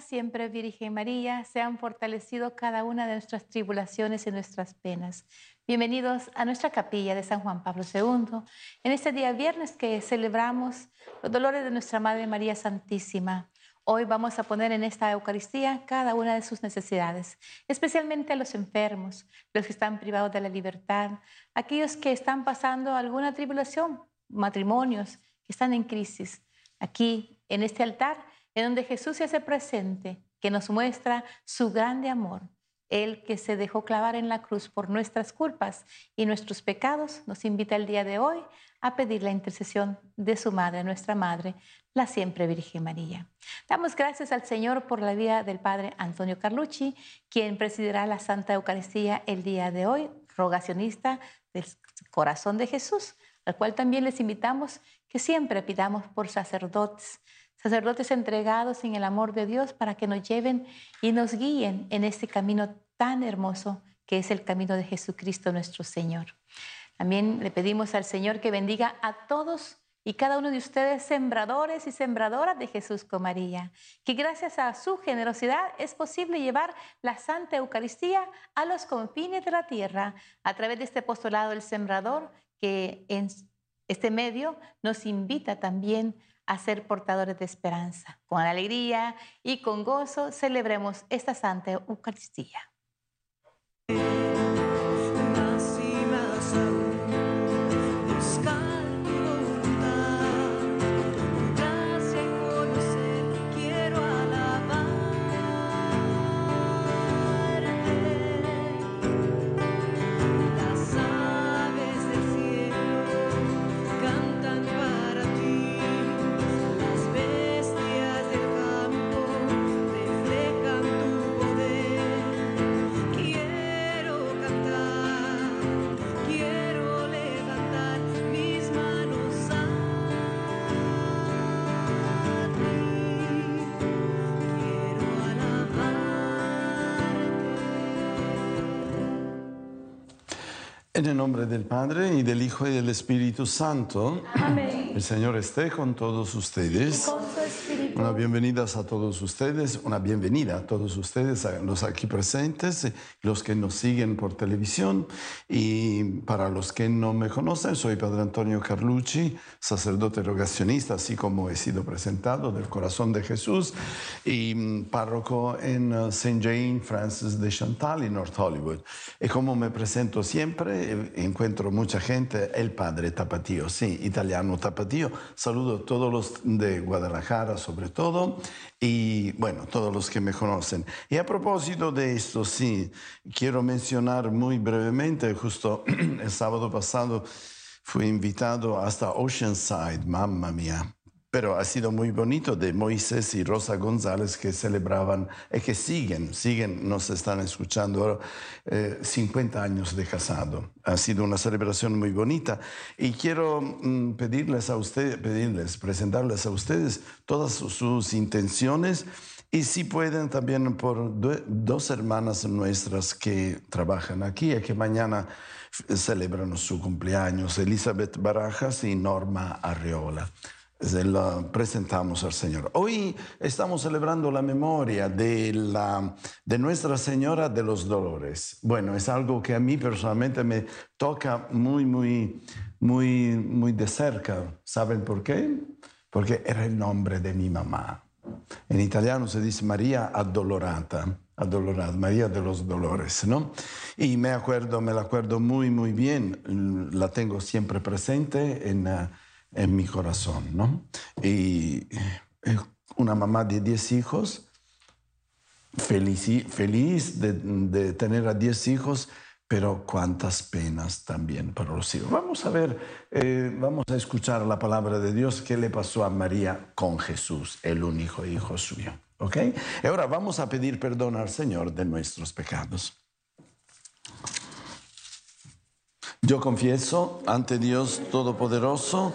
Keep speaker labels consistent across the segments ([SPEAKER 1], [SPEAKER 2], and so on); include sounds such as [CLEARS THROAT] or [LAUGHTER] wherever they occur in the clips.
[SPEAKER 1] siempre, Virgen María, sean fortalecido cada una de nuestras tribulaciones y nuestras penas. Bienvenidos a nuestra capilla de San Juan Pablo II, en este día viernes que celebramos los dolores de nuestra Madre María Santísima. Hoy vamos a poner en esta Eucaristía cada una de sus necesidades, especialmente a los enfermos, los que están privados de la libertad, aquellos que están pasando alguna tribulación, matrimonios que están en crisis. Aquí, en este altar, en donde Jesús se hace presente, que nos muestra su grande amor. Él que se dejó clavar en la cruz por nuestras culpas y nuestros pecados, nos invita el día de hoy a pedir la intercesión de su Madre, nuestra Madre, la siempre Virgen María. Damos gracias al Señor por la vida del Padre Antonio Carlucci, quien presidirá la Santa Eucaristía el día de hoy, rogacionista del corazón de Jesús, al cual también les invitamos que siempre pidamos por sacerdotes, sacerdotes entregados en el amor de Dios para que nos lleven y nos guíen en este camino tan hermoso que es el camino de Jesucristo nuestro Señor. También le pedimos al Señor que bendiga a todos y cada uno de ustedes sembradores y sembradoras de Jesús con María, que gracias a su generosidad es posible llevar la Santa Eucaristía a los confines de la tierra a través de este apostolado del sembrador que en este medio nos invita también a ser portadores de esperanza. Con alegría y con gozo celebremos esta Santa Eucaristía.
[SPEAKER 2] En el nombre del Padre y del Hijo y del Espíritu Santo.
[SPEAKER 1] Amén.
[SPEAKER 2] El Señor esté con todos ustedes. Una bienvenida a todos ustedes, una bienvenida a todos ustedes, a los aquí presentes, los que nos siguen por televisión. Y para los que no me conocen, soy Padre Antonio Carlucci, sacerdote rogacionista, así como he sido presentado del corazón de Jesús, y mm, párroco en uh, St. Jane Francis de Chantal, en North Hollywood. Y como me presento siempre, eh, encuentro mucha gente, el Padre Tapatío, sí, italiano Tapatío. Saludo a todos los de Guadalajara, sobre todo, y bueno, todos los que me conocen. Y a propósito de esto, sí, quiero mencionar muy brevemente, justo [CLEARS THROAT] el sábado pasado fui invitado hasta Oceanside, mamma mía, pero ha sido muy bonito de Moisés y Rosa González que celebraban y que siguen, siguen, nos están escuchando, eh, 50 años de casado. Ha sido una celebración muy bonita. Y quiero mm, pedirles a ustedes, pedirles, presentarles a ustedes todas sus intenciones. Y si pueden también por dos hermanas nuestras que trabajan aquí y que mañana celebran su cumpleaños, Elizabeth Barajas y Norma Arreola se la presentamos al Señor. Hoy estamos celebrando la memoria de, la, de Nuestra Señora de los Dolores. Bueno, es algo que a mí personalmente me toca muy, muy, muy, muy de cerca. ¿Saben por qué? Porque era el nombre de mi mamá. En italiano se dice María Addolorata, Addolorata, María de los Dolores, ¿no? Y me acuerdo, me la acuerdo muy, muy bien, la tengo siempre presente en en mi corazón, ¿no? Y eh, una mamá de 10 hijos, feliz, feliz de, tener a 10 hijos, pero cuántas penas también para los hijos. Vamos a ver, eh, vamos a escuchar la palabra de Dios que le pasó a María con Jesús, el único hijo suyo. ¿Ok? Y ahora vamos a pedir perdón al Señor de nuestros pecados. Yo confieso ante Dios Todopoderoso,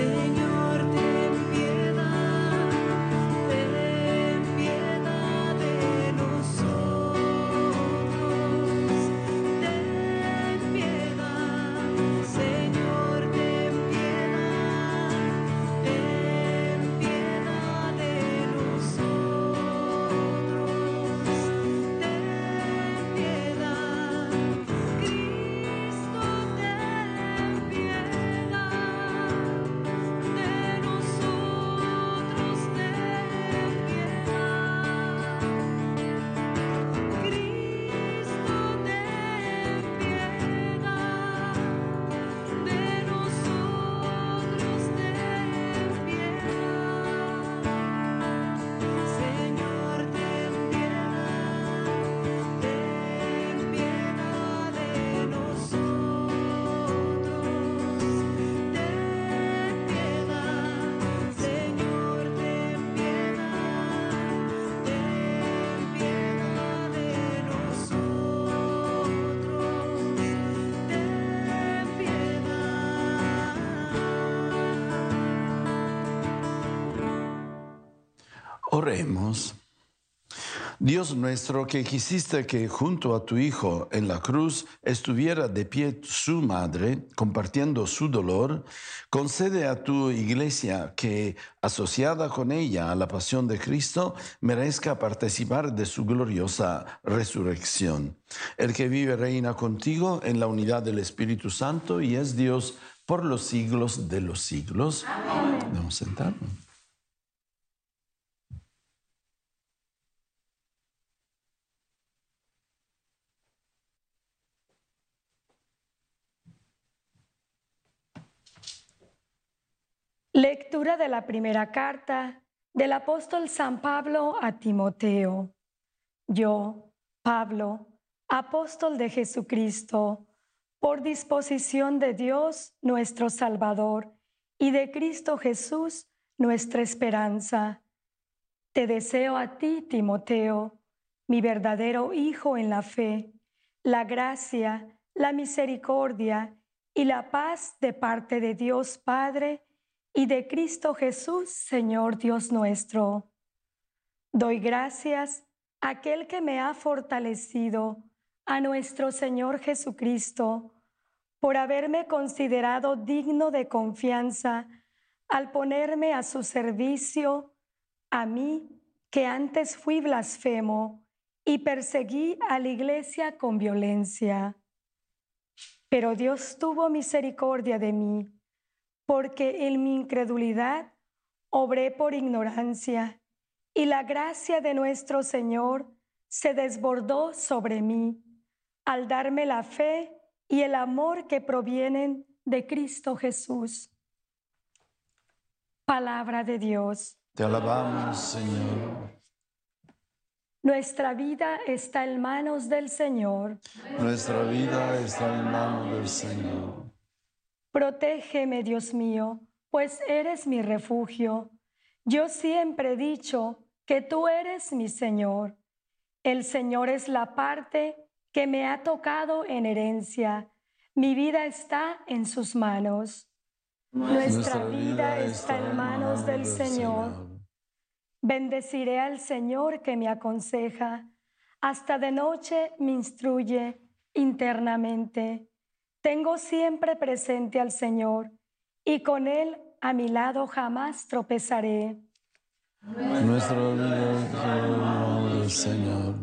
[SPEAKER 3] sing Oremos. Dios nuestro, que quisiste que junto a tu Hijo en la cruz estuviera de pie su madre, compartiendo su dolor, concede a tu iglesia que, asociada con ella a la pasión de Cristo, merezca participar de su gloriosa resurrección. El que vive reina contigo en la unidad del Espíritu Santo y es Dios por los siglos de los siglos. Amén. Vamos a sentarnos.
[SPEAKER 4] Lectura de la primera carta del apóstol San Pablo a Timoteo. Yo, Pablo, apóstol de Jesucristo, por disposición de Dios nuestro Salvador y de Cristo Jesús nuestra esperanza. Te deseo a ti, Timoteo, mi verdadero Hijo en la fe, la gracia, la misericordia y la paz de parte de Dios Padre, y de Cristo Jesús, Señor Dios nuestro. Doy gracias a aquel que me ha fortalecido, a nuestro Señor Jesucristo, por haberme considerado digno de confianza al ponerme a su servicio, a mí que antes fui blasfemo y perseguí a la iglesia con violencia. Pero Dios tuvo misericordia de mí porque en mi incredulidad obré por ignorancia y la gracia de nuestro Señor se desbordó sobre mí al darme la fe y el amor que provienen de Cristo Jesús. Palabra de Dios.
[SPEAKER 3] Te alabamos, Señor.
[SPEAKER 4] Nuestra vida está en manos del Señor.
[SPEAKER 3] Nuestra vida está en manos del Señor.
[SPEAKER 4] Protégeme, Dios mío, pues eres mi refugio. Yo siempre he dicho que tú eres mi Señor. El Señor es la parte que me ha tocado en herencia. Mi vida está en sus manos. Nuestra, vida está en manos del Señor. Bendeciré al Señor que me aconseja. Hasta de noche me instruye internamente. Tengo siempre presente al Señor y con Él a mi lado jamás tropezaré.
[SPEAKER 3] Nuestro Dios, Señor.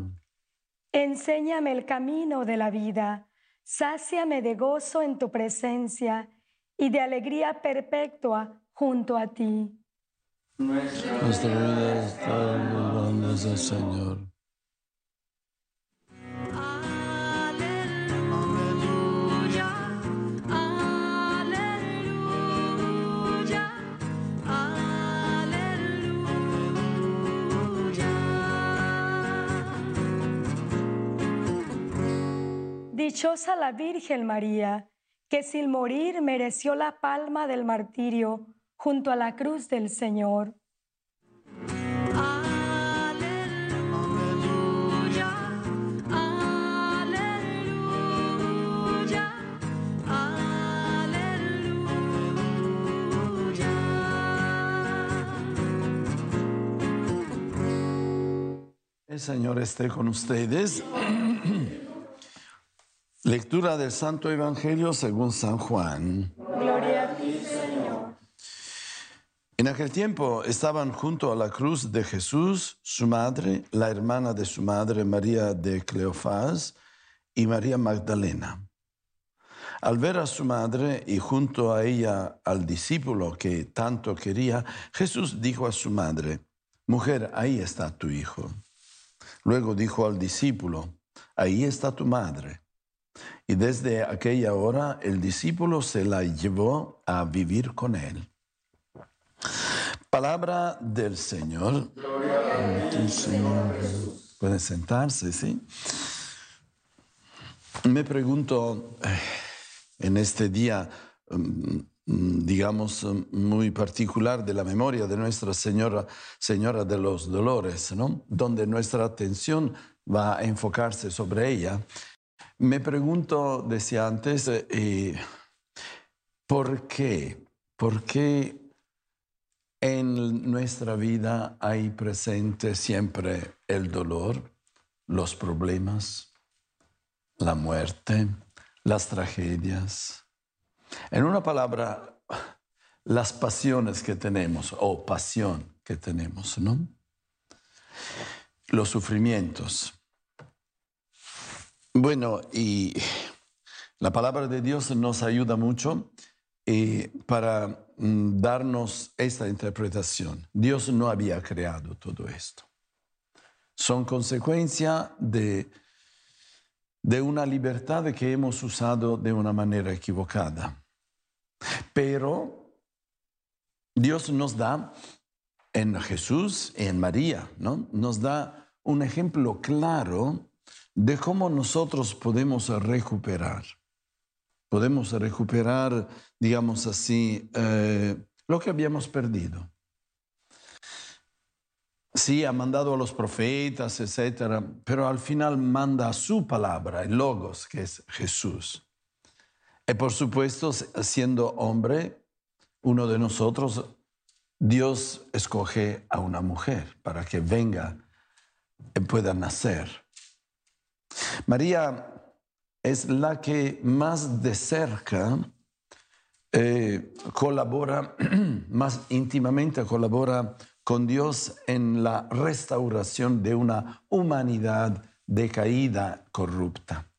[SPEAKER 4] Enséñame el camino de la vida, sáciame de gozo en tu presencia y de alegría perpetua junto a ti.
[SPEAKER 3] Los del Señor.
[SPEAKER 4] Dichosa la Virgen María, que sin morir mereció la palma del martirio junto a la cruz del Señor.
[SPEAKER 3] Aleluya, aleluya, aleluya.
[SPEAKER 2] El Señor esté con ustedes. Lectura del Santo Evangelio según San Juan.
[SPEAKER 4] Gloria a ti, Señor.
[SPEAKER 2] En aquel tiempo estaban junto a la cruz de Jesús su madre, la hermana de su madre María de Cleofás y María Magdalena. Al ver a su madre y junto a ella al discípulo que tanto quería, Jesús dijo a su madre, Mujer, ahí está tu hijo. Luego dijo al discípulo, Ahí está tu madre. Y desde aquella hora el discípulo se la llevó a vivir con él. Palabra del Señor. Gloria a ti, Señor. Pueden sentarse, ¿sí? Me pregunto, eh, en este día, mm, mm, digamos, mm, muy particular de la memoria de Nuestra Señora, Señora de los Dolores, ¿no? Donde nuestra atención va a enfocarse sobre ella. Me pregunto, decía antes, eh, eh, ¿por qué? ¿Por qué en nuestra vida hay presente siempre el dolor, los problemas, la muerte, las tragedias? En una palabra, las pasiones que tenemos o pasión que tenemos, ¿no? Los sufrimientos. Bueno, y la palabra de Dios nos ayuda mucho eh, para mm, darnos esta interpretación. Dios no había creado todo esto. Son consecuencia de, de una libertad que hemos usado de una manera equivocada. Pero Dios nos da en Jesús y en María, ¿no? Nos da un ejemplo claro de cómo nosotros podemos recuperar. Podemos recuperar, digamos así, eh, lo que habíamos perdido. Sí, ha mandado a los profetas, etcétera, pero al final manda su palabra, el Logos, que es Jesús. Y por supuesto, siendo hombre, uno de nosotros, Dios escoge a una mujer para que venga y pueda nacer. María es la que más de cerca eh, colabora, [CLEARS THROAT] más íntimamente colabora con Dios en la restauración de una humanidad decaída, corrupta.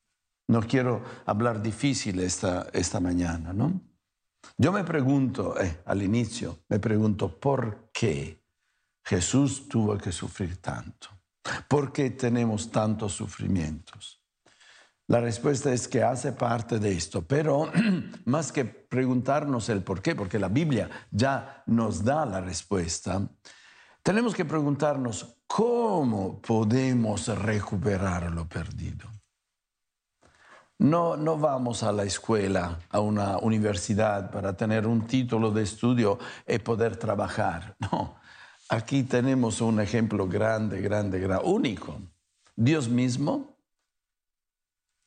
[SPEAKER 2] No quiero hablar difícil esta, esta mañana, ¿no? Yo me pregunto, eh, al inicio, me pregunto, ¿por qué Jesús tuvo que sufrir tanto? ¿Por qué tenemos tantos sufrimientos? La respuesta es que hace parte de esto, pero [CLEARS THROAT] más que preguntarnos el por qué, porque la Biblia ya nos da la respuesta, tenemos que preguntarnos cómo podemos recuperar lo perdido. No, no vamos a la escuela, a una universidad para tener un título de estudio y poder trabajar. [LAUGHS] No, aquí tenemos un ejemplo grande, grande, grande, único. Dios mismo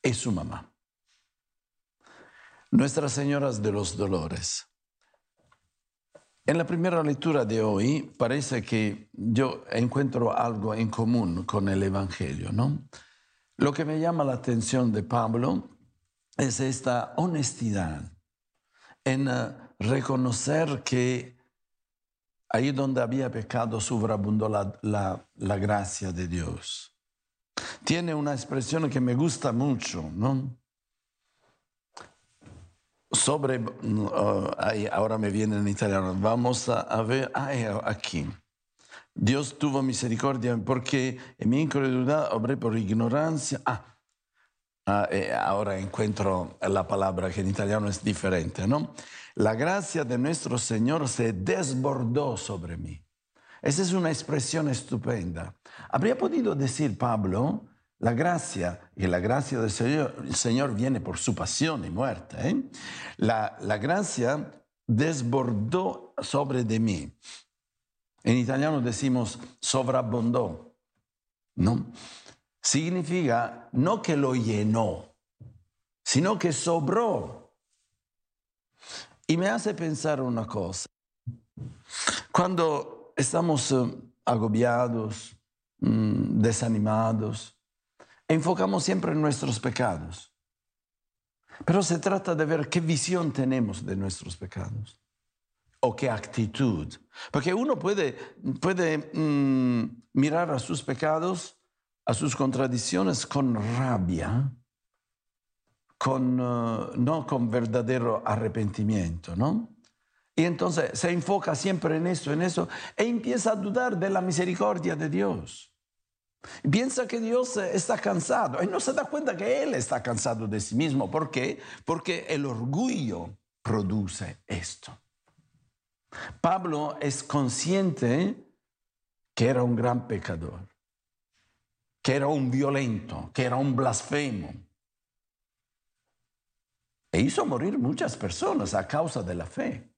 [SPEAKER 2] es su mamá. Nuestras Señoras de los Dolores. En la primera lectura de hoy parece que yo encuentro algo en común con el Evangelio, ¿no? Lo que me llama la atención de Pablo es esta honestidad en uh, reconocer que ahí donde había pecado sobreabundó la, la, la gracia de Dios. Tiene una expresión que me gusta mucho, ¿no? Sobre, ahí, ahora me viene en italiano, vamos a, ver, ah, aquí. Dios tuvo misericordia porque mi incredulidad obré por ignorancia. Ah, ah eh, ahora encuentro la palabra que en italiano es diferente, ¿no? La gracia de nuestro Señor se desbordó sobre mí. Esa es una expresión estupenda. Habría podido decir Pablo, la gracia, y la gracia del Señor, el Señor viene por su pasión y muerte, ¿eh? la, gracia desbordó sobre de mí. En italiano decimos sobrabondó, ¿no? Significa no que lo llenó, sino que sobró. Y me hace pensar una cosa. Cuando estamos eh, agobiados, mm, desanimados, enfocamos siempre en nuestros pecados. Pero se trata de ver qué visión tenemos de nuestros pecados o qué actitud. Porque uno puede, mm, mirar a sus pecados, a sus contradicciones con rabia, con, uh, no con verdadero arrepentimiento, ¿no? Y entonces se enfoca siempre en eso, en eso, e empieza a dudar de la misericordia de Dios. Piensa que Dios está cansado y no se da cuenta que Él está cansado de sí mismo. ¿Por qué? Porque el orgullo produce esto. Pablo es consciente que era un gran pecador, que era un violento, que era un blasfemo. E hizo morir muchas personas a causa de la fe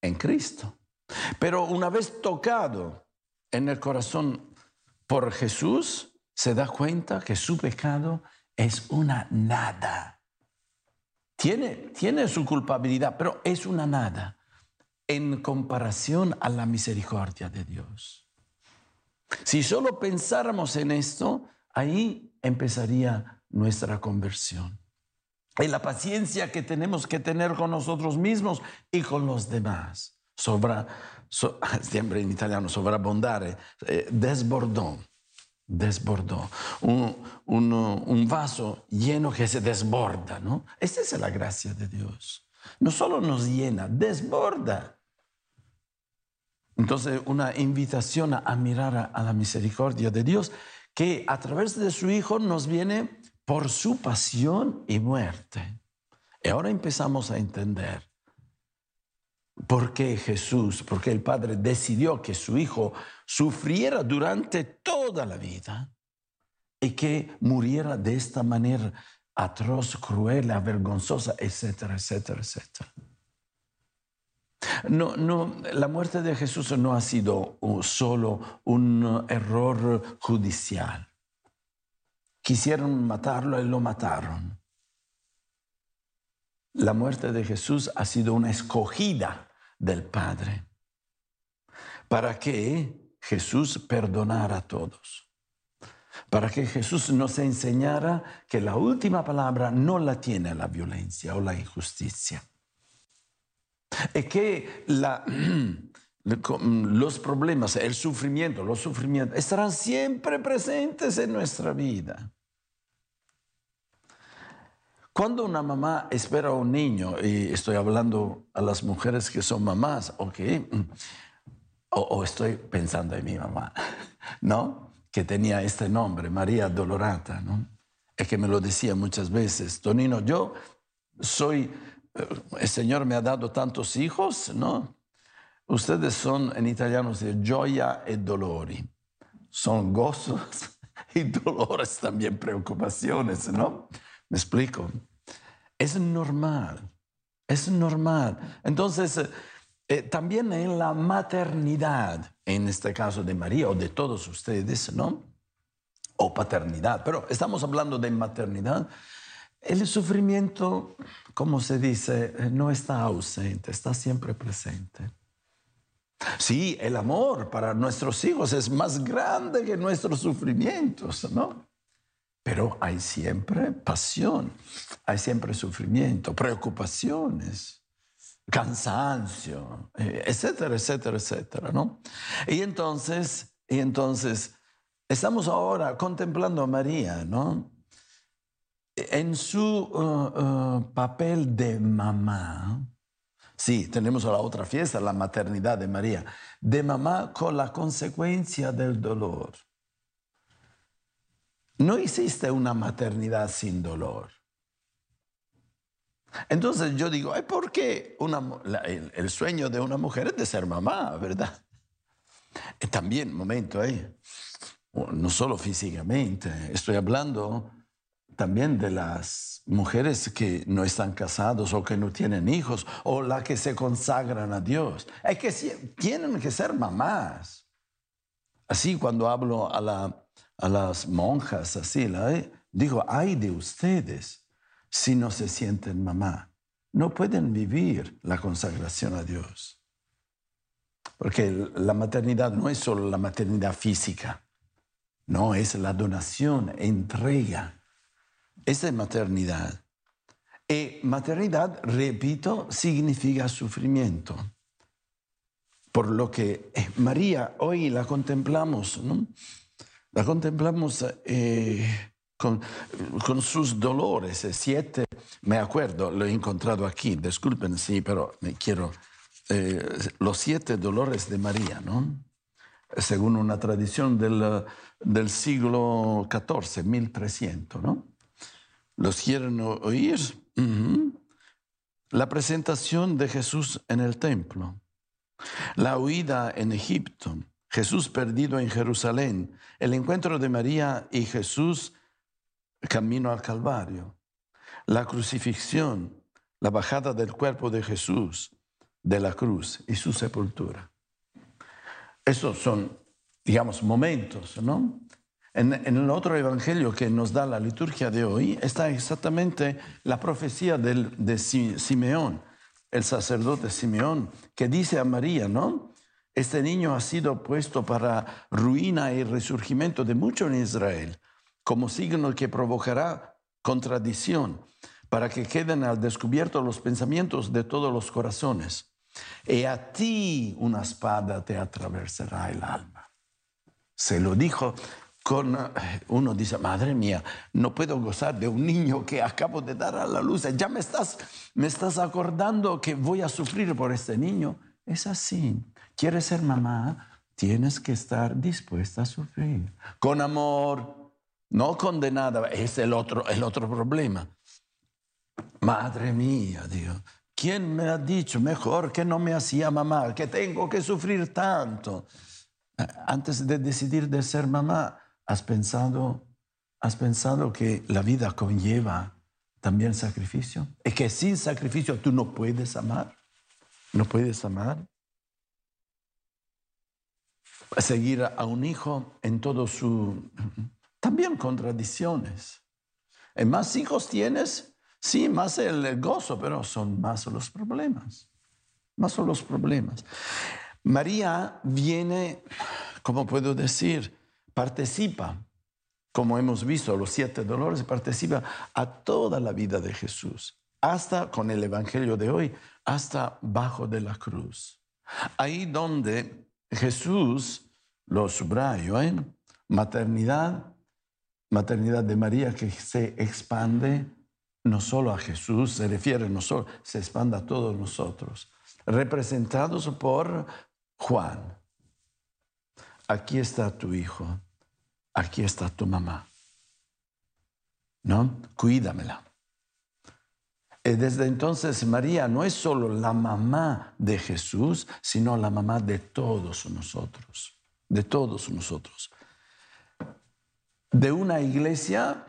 [SPEAKER 2] en Cristo. Pero una vez tocado en el corazón por Jesús, se da cuenta que su pecado es una nada. Tiene, tiene su culpabilidad, pero es una nada en comparación a la misericordia de Dios. Si solo pensáramos en esto, ahí empezaría nuestra conversión. Y la paciencia que tenemos que tener con nosotros mismos y con los demás. Sobra, so, [LAUGHS] siempre en italiano, sovrabondare, eh, desbordó, desbordó. Un, un, un, vaso lleno que se desborda, ¿no? Esta es la gracia de Dios. No solo nos llena, desborda. Entonces, una invitación a mirar a, a la misericordia de Dios que a través de su Hijo nos viene por su pasión y muerte. Y ahora empezamos a entender por qué Jesús, por qué el Padre decidió que su Hijo sufriera durante toda la vida y que muriera de esta manera atroz, cruel, avergonzosa, etcétera, etcétera, etcétera. No, no, la muerte de Jesús no ha sido solo un error judicial. Quisieron matarlo y lo mataron. La muerte de Jesús ha sido una escogida del Padre para que Jesús perdonara a todos. Para que Jesús nos enseñara que la última palabra no la tiene la violencia o la injusticia. Y que la, [CLEARS THROAT] los problemas, el sufrimiento, los sufrimientos estarán siempre presentes en nuestra vida. Cuando una mamá espera a un niño, y estoy hablando a las mujeres que son mamás, ok, o, o estoy pensando en mi mamá, [LAUGHS] ¿no? Que tenía este nombre, María Dolorata, ¿no? Es que me lo decía muchas veces, Tonino, yo soy, el Señor me ha dado tantos hijos, ¿no? Ustedes son en italiano de gioia e dolori. Son gozos [LAUGHS] y dolores también, preocupaciones, ¿no? ¿Me explico? Es normal, es normal. Entonces, eh, también en la maternidad, en este caso de María o de todos ustedes, ¿no? O paternidad, pero estamos hablando de maternidad. El sufrimiento, como se dice, no está ausente, está siempre presente. Sí, el amor para nuestros hijos es más grande que nuestros sufrimientos, ¿no? Pero hay siempre pasión, hay siempre sufrimiento, preocupaciones, cansancio, etcétera, etcétera, etcétera, ¿no? Y entonces, y entonces, estamos ahora contemplando a María, ¿no? En su uh, uh, papel de mamá, Sí, tenemos la otra fiesta, la maternidad de María, de mamá con la consecuencia del dolor. No existe una maternidad sin dolor. Entonces yo digo, ¿por qué el, sueño de una mujer es de ser mamá, verdad? Y también, momento o no solo físicamente, estoy hablando también de las mujeres que no están casados o que no tienen hijos o las que se consagran a Dios. Es que tienen que ser mamás. Así cuando hablo a, la- a las monjas, así, la- digo, ay de ustedes si no se sienten mamá. No pueden vivir la consagración a Dios. Porque la maternidad no es solo la maternidad física, no, es la donación, entrega. Esa es maternidad. Y maternidad, repito, significa sufrimiento. Por lo que eh, María hoy la contemplamos. La contemplamos eh, con, sus dolores. eh, Siete, me acuerdo, lo he encontrado aquí, disculpen, sí, pero quiero. eh, los siete dolores de María, ¿no? Según una tradición del, del siglo XIV, 1300, ¿no? ¿Los quieren oír? La presentación de Jesús en el templo, la huida en Egipto, Jesús perdido en Jerusalén, el encuentro de María y Jesús camino al Calvario, la crucifixión, la bajada del cuerpo de Jesús de la cruz y su sepultura. Esos son, digamos, momentos, ¿no? En, el otro evangelio que nos da la liturgia de hoy está exactamente la profecía de Si- Simeón, el sacerdote Simeón, que dice a María, ¿no? Este niño ha sido puesto para ruina y resurgimiento de mucho en Israel, como signo que provocará contradicción, para que queden al descubierto los pensamientos de todos los corazones. Y a ti una espada te atravesará el alma. Se lo dijo con, eh, uno dice, madre mía, no puedo gozar de un niño que acabo de dar a la luz. Ya me estás, me estás acordando que voy a sufrir por este niño. Es así. ¿Quieres ser mamá? Tienes que estar dispuesta a sufrir. Con amor, no condenada. Es el otro, el otro problema. Madre mía, Dios. ¿Quién me ha dicho mejor que no me hacía mamá, que tengo que sufrir tanto? Antes de decidir de ser mamá, ¿has pensado, has pensado que la vida conlleva también sacrificio? Y que sin sacrificio tú no puedes amar. No puedes amar. Seguir a un hijo en todo su... También contradicciones. Y más hijos tienes, sí, más el gozo, pero son más los problemas. Más son los problemas. María viene, ¿cómo puedo decir? Participa, como hemos visto, los siete dolores, participa a toda la vida de Jesús, hasta con el Evangelio de hoy, hasta bajo de la cruz. Ahí donde Jesús, lo subrayo, ¿eh? maternidad, maternidad de María que se expande no solo a Jesús, se refiere no solo, se expande a todos nosotros, representados por Juan. Aquí está tu hijo, aquí está tu mamá. ¿No? Cuídamela. Y desde entonces María no es solo la mamá de Jesús, sino la mamá de todos nosotros, de todos nosotros. De una iglesia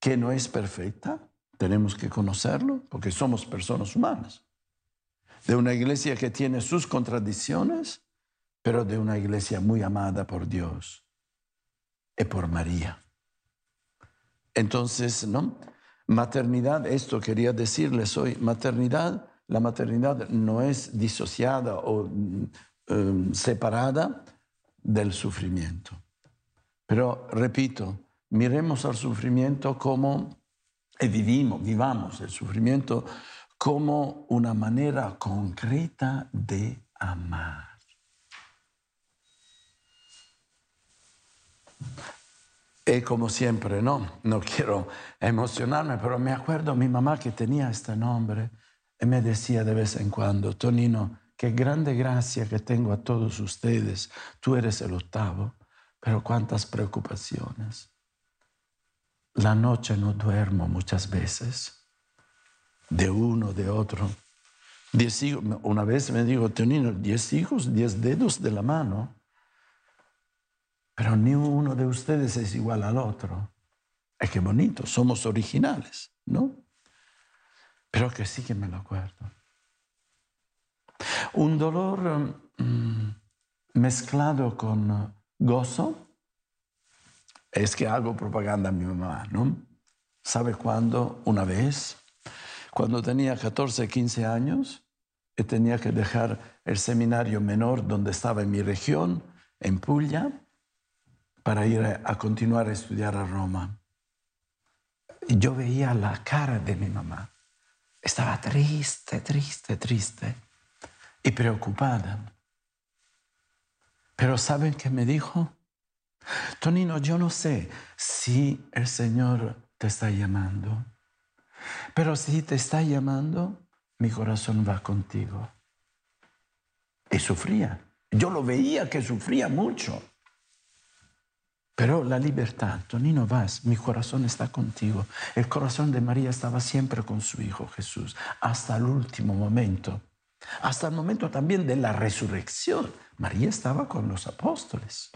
[SPEAKER 2] que no es perfecta, tenemos que conocerlo, porque somos personas humanas. De una iglesia que tiene sus contradicciones, pero de una iglesia muy amada por Dios y por María. Entonces, ¿no? Maternidad, esto quería decirles hoy, maternidad, la maternidad no es disociada o um, separada del sufrimiento. Pero, repito, miremos al sufrimiento como, y vivimos, vivamos el sufrimiento como una manera concreta de amar. Y como siempre, no, no quiero emocionarme, pero me acuerdo mi mamá que tenía este nombre y me decía de vez en cuando, Tonino, qué grande gracia que tengo a todos ustedes, tú eres el octavo, pero cuántas preocupaciones. La noche no duermo muchas veces, de uno, de otro. Diez hijos, una vez me dijo, Tonino, diez hijos, diez dedos de la mano. Pero ni uno de ustedes es igual al otro. Es que bonito, somos originales, ¿no? Pero que sí que me lo acuerdo. Un dolor mm, mezclado con gozo. Es que hago propaganda a mi mamá, ¿no? ¿Sabe cuándo? Una vez, cuando tenía 14, 15 años, y tenía que dejar el seminario menor donde estaba en mi región, en Puglia, para ir a, continuar a estudiar a Roma. Yo veía la cara de mi mamá. Estaba triste, triste, triste y preocupada. Pero ¿saben qué me dijo? Tonino, yo no sé si el Señor te está llamando, pero si te está llamando, mi corazón va contigo. Y sufría. Yo lo veía que sufría mucho. Pero la libertad, Tonino, vas, mi corazón está contigo. El corazón de María estaba siempre con su Hijo Jesús, hasta el último momento. Hasta el momento también de la resurrección. María estaba con los apóstoles.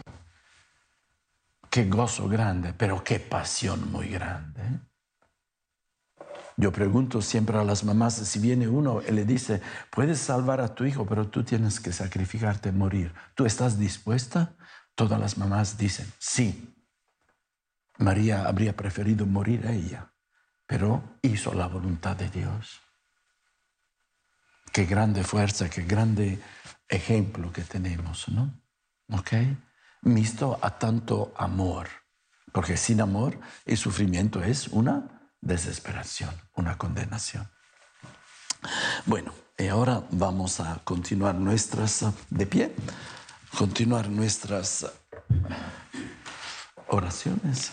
[SPEAKER 2] Qué gozo grande, pero qué pasión muy grande. ¿eh? Yo pregunto siempre a las mamás, si viene uno y le dice, puedes salvar a tu hijo, pero tú tienes que sacrificarte, morir. ¿Tú estás dispuesta? Todas las mamás dicen, sí. María habría preferido morir a ella, pero hizo la voluntad de Dios. Qué grande fuerza, qué grande ejemplo que tenemos, ¿no? ¿Ok? Visto a tanto amor, porque sin amor el sufrimiento es una desesperación, una condenación. Bueno, y ahora vamos a continuar nuestras, de pie, continuar nuestras oraciones.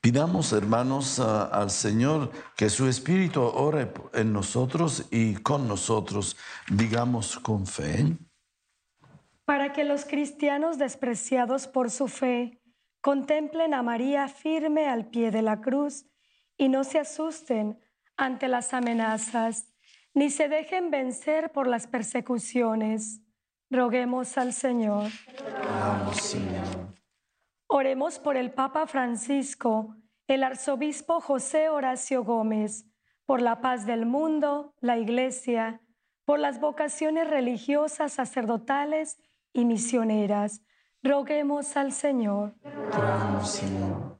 [SPEAKER 2] Pidamos, hermanos, al Señor que su Espíritu ore en nosotros y con nosotros, digamos con fe.
[SPEAKER 4] para que los cristianos despreciados por su fe contemplen a María firme al pie de la cruz y no se asusten ante las amenazas, ni se dejen vencer por las persecuciones. Roguemos al Señor.
[SPEAKER 2] Vamos, Señor.
[SPEAKER 4] Oremos por el Papa Francisco, el arzobispo José Horacio Gómez, por la paz del mundo, la Iglesia, por las vocaciones religiosas, sacerdotales y misioneras. Roguemos al Señor.
[SPEAKER 2] Vamos, Señor.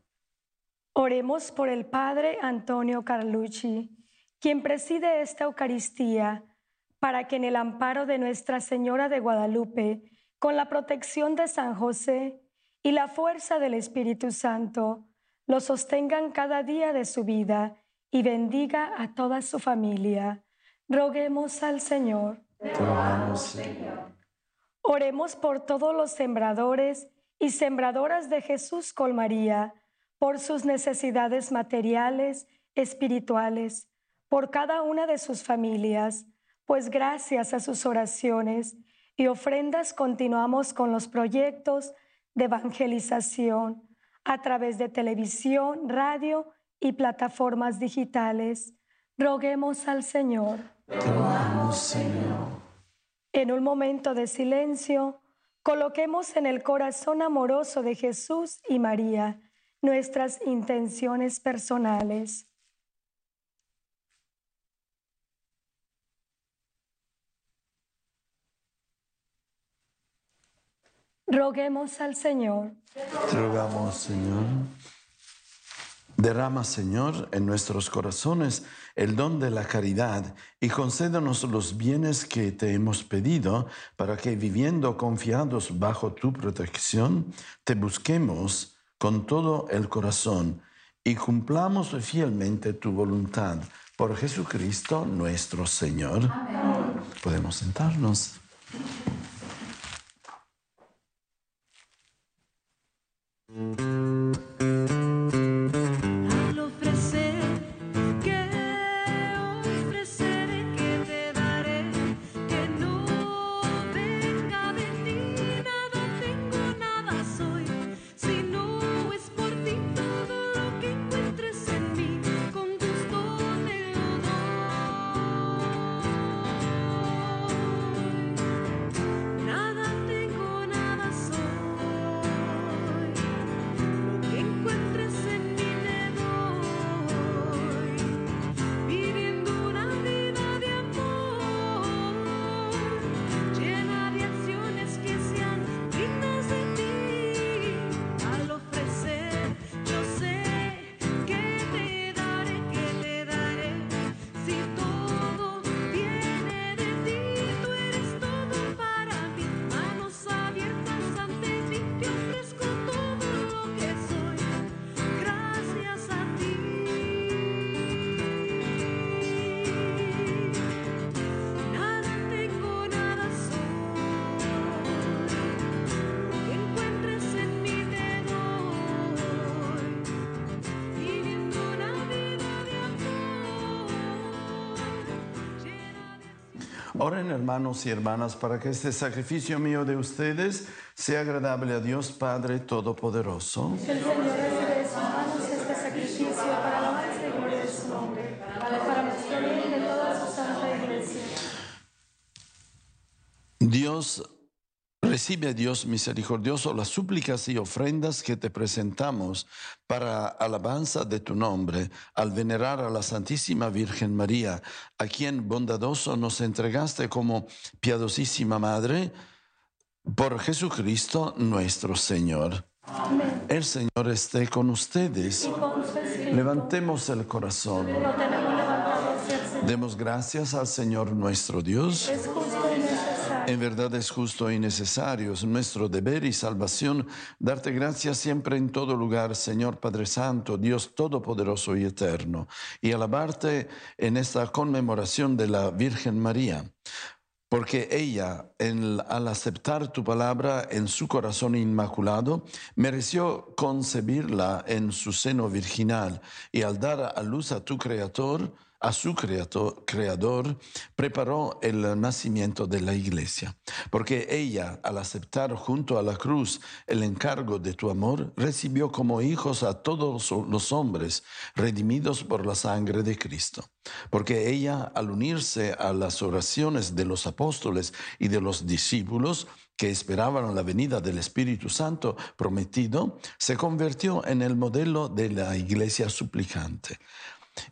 [SPEAKER 4] Oremos por el Padre Antonio Carlucci, quien preside esta Eucaristía, para que en el amparo de Nuestra Señora de Guadalupe, con la protección de San José y la fuerza del Espíritu Santo, lo sostengan cada día de su vida y bendiga a toda su familia. Roguemos al Señor.
[SPEAKER 2] Vamos, Señor.
[SPEAKER 4] Oremos por todos los sembradores y sembradoras de Jesús con María, por sus necesidades materiales, espirituales, por cada una de sus familias, pues gracias a sus oraciones y ofrendas continuamos con los proyectos de evangelización a través de televisión, radio y plataformas digitales. Roguemos al Señor.
[SPEAKER 2] Señor.
[SPEAKER 4] En un momento de silencio, coloquemos en el corazón amoroso de Jesús y María nuestras intenciones personales. Roguemos al Señor.
[SPEAKER 2] Te rogamos, Señor. Derrama, Señor, en nuestros corazones el don de la caridad y concédanos los bienes que te hemos pedido para que viviendo confiados bajo tu protección, te busquemos con todo el corazón y cumplamos fielmente tu voluntad. Por Jesucristo nuestro Señor. Podemos sentarnos. Oren hermanos y hermanas para que este sacrificio mío de ustedes sea agradable a Dios Padre Todopoderoso
[SPEAKER 4] reciba de sus manos este sacrificio para la alabanza y gloria de su nombre, para nuestro bien y de toda su santa iglesia.
[SPEAKER 2] Dios recibe Dios misericordioso las súplicas y ofrendas que te presentamos para alabanza de tu nombre, al venerar a la Santísima Virgen María, a quien bondadoso nos entregaste como piadosísima Madre, por Jesucristo nuestro Señor.
[SPEAKER 4] Amén.
[SPEAKER 2] El Señor esté con ustedes. Levantemos el corazón. Demos gracias al Señor nuestro Dios. En verdad es justo y necesario, es nuestro deber y salvación darte gracias siempre en todo lugar, Señor Padre Santo, Dios Todopoderoso y Eterno, y alabarte en esta conmemoración de la Virgen María. Porque ella, al aceptar tu palabra en su corazón inmaculado, mereció concebirla en su seno virginal y al dar a luz a tu creador, a su creador, preparó el nacimiento de la iglesia. Porque ella, al aceptar junto a la cruz el encargo de tu amor, recibió como hijos a todos los hombres redimidos por la sangre de Cristo. Porque ella, al unirse a las oraciones de los apóstoles y de los discípulos, que esperaban la venida del Espíritu Santo prometido, se convirtió en el modelo de la iglesia suplicante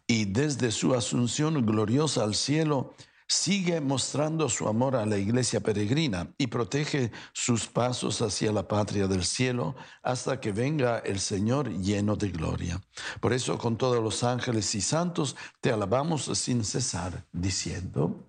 [SPEAKER 2] y desde su asunción gloriosa al cielo sigue mostrando su amor a la iglesia peregrina y protege sus pasos hacia la patria del cielo hasta que venga el Señor lleno de gloria. Por eso con todos los ángeles y santos te alabamos sin cesar, diciendo,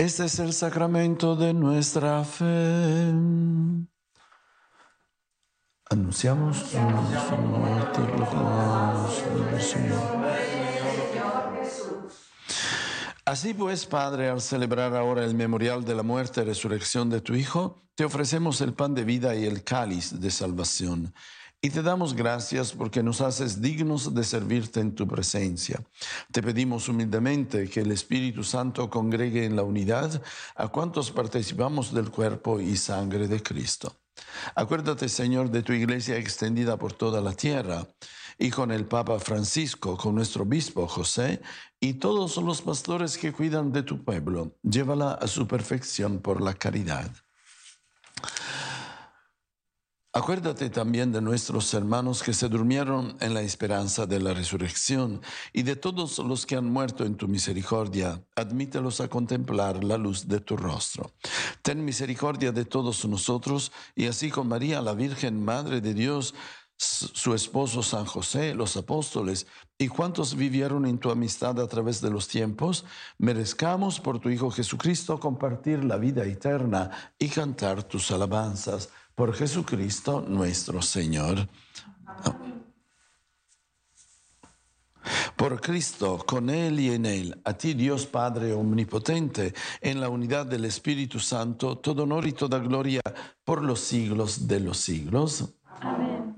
[SPEAKER 2] Este es el sacramento de nuestra fe. Anunciamos tu muerte, tu Señor. Así pues, Padre, al celebrar ahora el memorial de la muerte y resurrección de tu Hijo, te ofrecemos el pan de vida y el cáliz de salvación. Y te damos gracias porque nos haces dignos de servirte en tu presencia. Te pedimos humildemente que el Espíritu Santo congregue en la unidad a cuantos participamos del cuerpo y sangre de Cristo. Acuérdate, Señor, de tu iglesia extendida por toda la tierra y con el Papa Francisco, con nuestro obispo José y todos los pastores que cuidan de tu pueblo. Llévala a su perfección por la caridad. Acuérdate también de nuestros hermanos que se durmieron en la esperanza de la resurrección y de todos los que han muerto en tu misericordia. Admítelos a contemplar la luz de tu rostro. Ten misericordia de todos nosotros y así con María, la Virgen, Madre de Dios, su esposo San José, los apóstoles y cuantos vivieron en tu amistad a través de los tiempos, merezcamos por tu Hijo Jesucristo compartir la vida eterna y cantar tus alabanzas por Jesucristo nuestro Señor. Por Cristo, con Él y en Él, a ti Dios Padre Omnipotente, en la unidad del Espíritu Santo, todo honor y toda gloria por los siglos de los siglos.
[SPEAKER 4] Amén.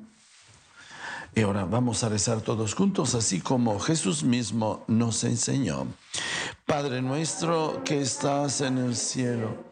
[SPEAKER 2] Y ahora vamos a rezar todos juntos, así como Jesús mismo nos enseñó. Padre nuestro que estás en el cielo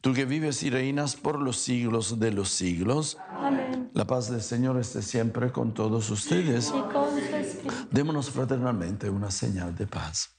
[SPEAKER 2] tú que vives y reinas por los siglos de los siglos.
[SPEAKER 4] Amén.
[SPEAKER 2] La paz del Señor esté siempre con todos ustedes.
[SPEAKER 4] Y con.
[SPEAKER 2] Démonos fraternalmente una señal de paz.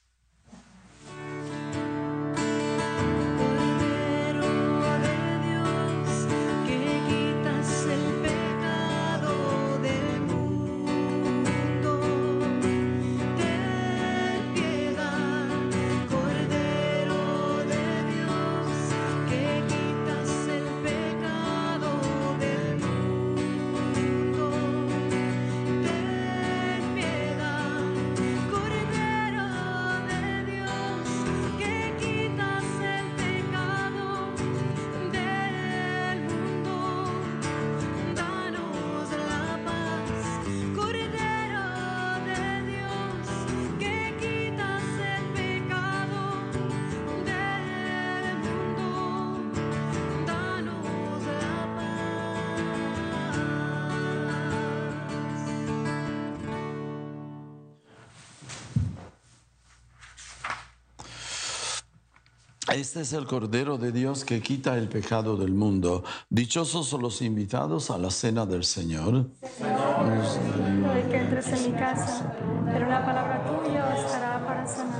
[SPEAKER 2] Este es el Cordero de Dios que quita el pecado del mundo. Dichosos son los invitados a la cena del Señor.
[SPEAKER 4] de que entres en mi casa, pero una palabra tuya estará para sanar.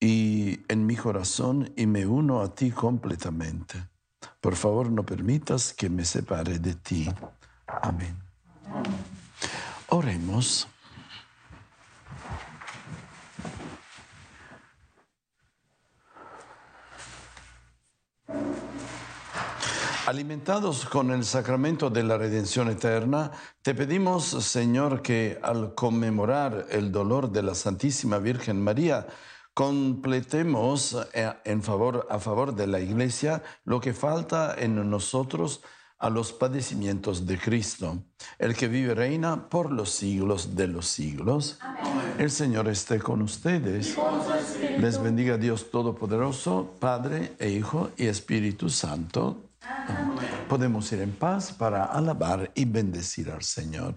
[SPEAKER 2] y en mi corazón y me uno a ti completamente. Por favor, no permitas que me separe de ti. Amén. Oremos. Alimentados con el sacramento de la redención eterna, te pedimos, Señor, que al conmemorar el dolor de la Santísima Virgen María, completemos eh, en favor, a favor de la Iglesia lo que falta en nosotros a los padecimientos de Cristo, el que vive y reina por los siglos de los siglos. El Señor esté con ustedes. Les bendiga Dios Todopoderoso, Padre e Hijo y Espíritu Santo. Podemos ir en paz para alabar y bendecir al Señor.